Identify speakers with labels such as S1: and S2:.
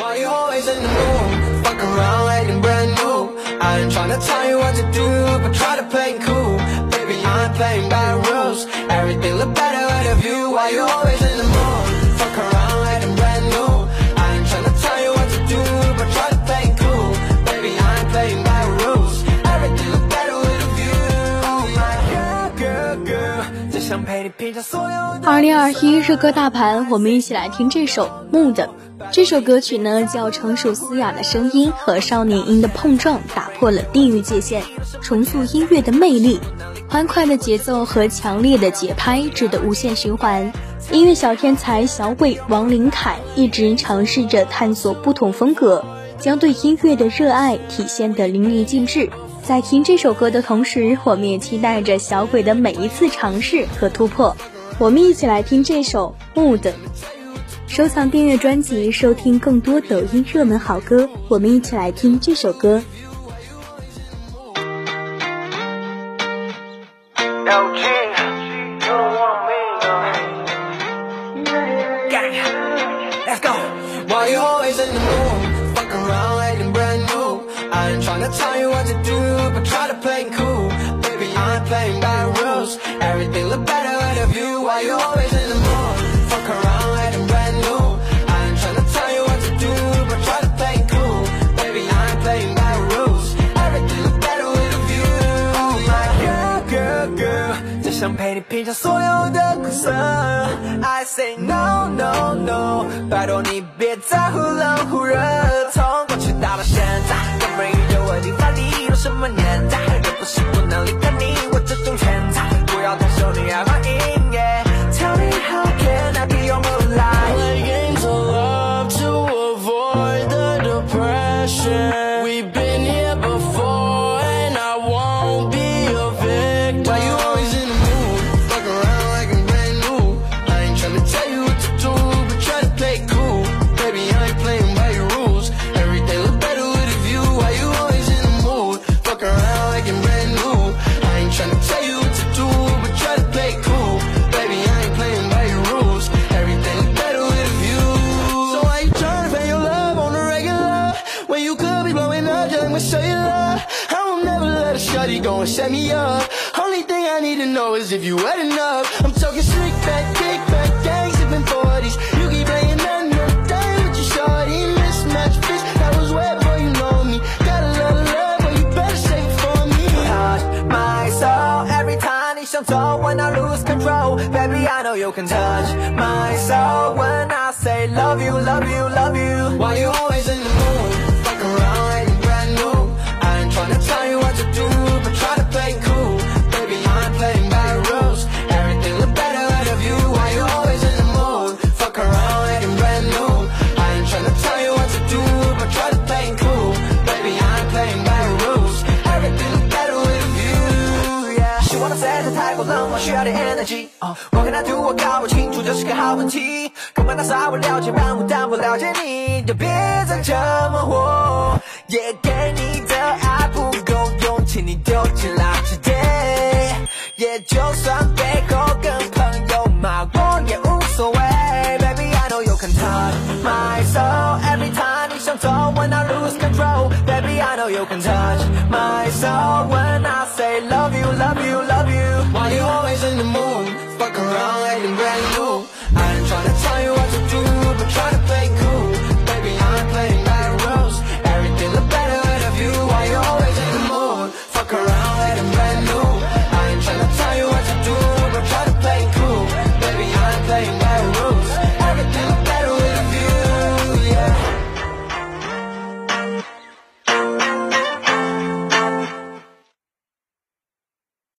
S1: Why you always in the mood? Fuck around like brand new. I ain't tryna tell you what to do, but try to play cool. Baby, I ain't playing by rules. Everything look better with a view. Why you always
S2: 二零二一热歌大盘，我们一起来听这首《木的》。这首歌曲呢，叫成熟嘶哑的声音和少年音的碰撞，打破了地域界限，重塑音乐的魅力。欢快的节奏和强烈的节拍，值得无限循环。音乐小天才小伟王林凯一直尝试着探索不同风格，将对音乐的热爱体现得淋漓尽致。在听这首歌的同时，我们也期待着小鬼的每一次尝试和突破。我们一起来听这首《Mood》。收藏订阅专辑，收听更多抖音热门好歌。我们一起来听这首歌。
S1: Why you always in the mood? tell you what to do, but try to play cool. Baby, I ain't playing by rules. Everything look better with a view. Why you always in the mood? Fuck around like I'm brand new. I ain't tryna tell you what to do, but try to play cool. Baby, I ain't playing by rules. Everything look better with a view. Oh my girl, girl, girl，只想陪你品尝所有的苦涩。I say no, no, no，拜托你别再忽冷忽热。 shorty gon' set me up. Only thing I need to know is if you wet enough. I'm talking slick back, kick back, gang sippin' 40s You keep playing that new day with your shorty. Mismatch fist, that was wet, boy, you know me. Got a lot of love, but you better save it for me. Touch my soul every time it's your up. When I lose control, baby, I know you can touch my soul. When I say love you, love you, love you. 我需要点 energy。我跟他 do 我搞不清楚，这是个好问题。干嘛打扫我了解漫步，但不了解你，就别再这么活。也给你的爱不够用，请你丢进垃圾堆。也就算背后跟朋友骂我也无所谓。Baby, I know you can touch my soul every time 你想走 when I lose control. Baby, I know you can touch my soul